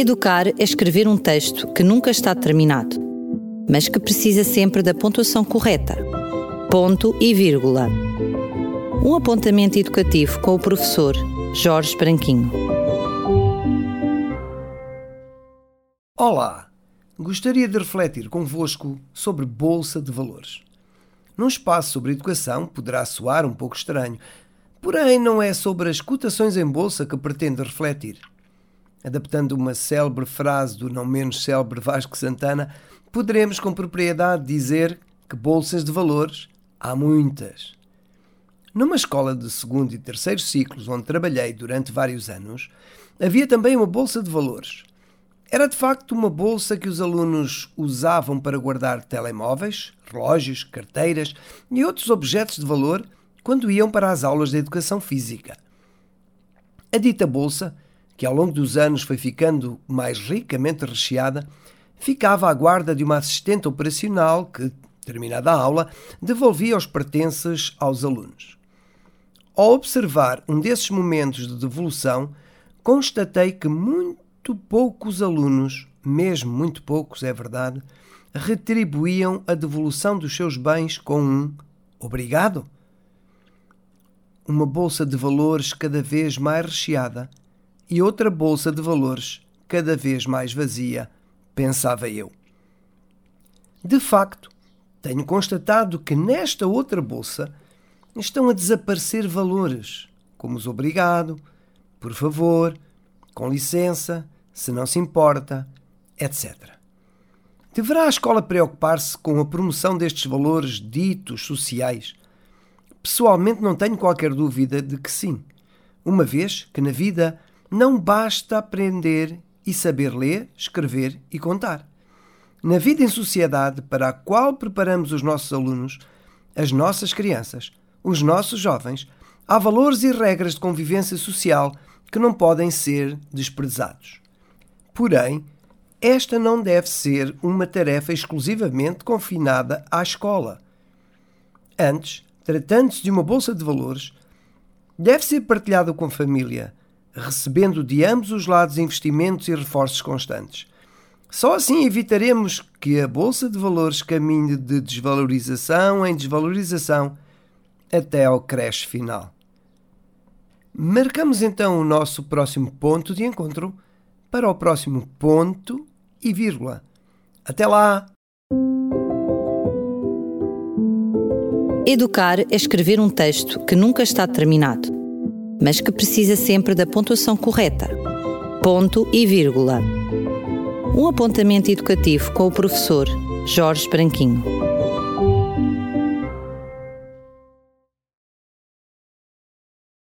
Educar é escrever um texto que nunca está terminado, mas que precisa sempre da pontuação correta. Ponto e vírgula. Um apontamento educativo com o professor Jorge Branquinho. Olá! Gostaria de refletir convosco sobre Bolsa de Valores. Num espaço sobre educação poderá soar um pouco estranho, porém não é sobre as cotações em bolsa que pretendo refletir. Adaptando uma célebre frase do não menos célebre Vasco Santana, poderemos com propriedade dizer que bolsas de valores há muitas. Numa escola de segundo e terceiro ciclos, onde trabalhei durante vários anos, havia também uma bolsa de valores. Era de facto uma bolsa que os alunos usavam para guardar telemóveis, relógios, carteiras e outros objetos de valor quando iam para as aulas de educação física. A dita bolsa que ao longo dos anos foi ficando mais ricamente recheada, ficava à guarda de uma assistente operacional que, terminada a aula, devolvia os pertences aos alunos. Ao observar um desses momentos de devolução, constatei que muito poucos alunos, mesmo muito poucos, é verdade, retribuíam a devolução dos seus bens com um obrigado. Uma bolsa de valores cada vez mais recheada e outra bolsa de valores cada vez mais vazia, pensava eu. De facto, tenho constatado que nesta outra bolsa estão a desaparecer valores, como os obrigado, por favor, com licença, se não se importa, etc. Deverá a escola preocupar-se com a promoção destes valores ditos sociais? Pessoalmente, não tenho qualquer dúvida de que sim, uma vez que na vida não basta aprender e saber ler, escrever e contar. Na vida em sociedade para a qual preparamos os nossos alunos, as nossas crianças, os nossos jovens, há valores e regras de convivência social que não podem ser desprezados. Porém, esta não deve ser uma tarefa exclusivamente confinada à escola. Antes, tratando-se de uma bolsa de valores, deve ser partilhada com a família, recebendo de ambos os lados investimentos e reforços constantes. Só assim evitaremos que a Bolsa de Valores caminhe de desvalorização em desvalorização até ao crash final. Marcamos então o nosso próximo ponto de encontro para o próximo ponto e vírgula. Até lá! Educar é escrever um texto que nunca está terminado mas que precisa sempre da pontuação correta. Ponto e vírgula. Um apontamento educativo com o professor Jorge Branquinho.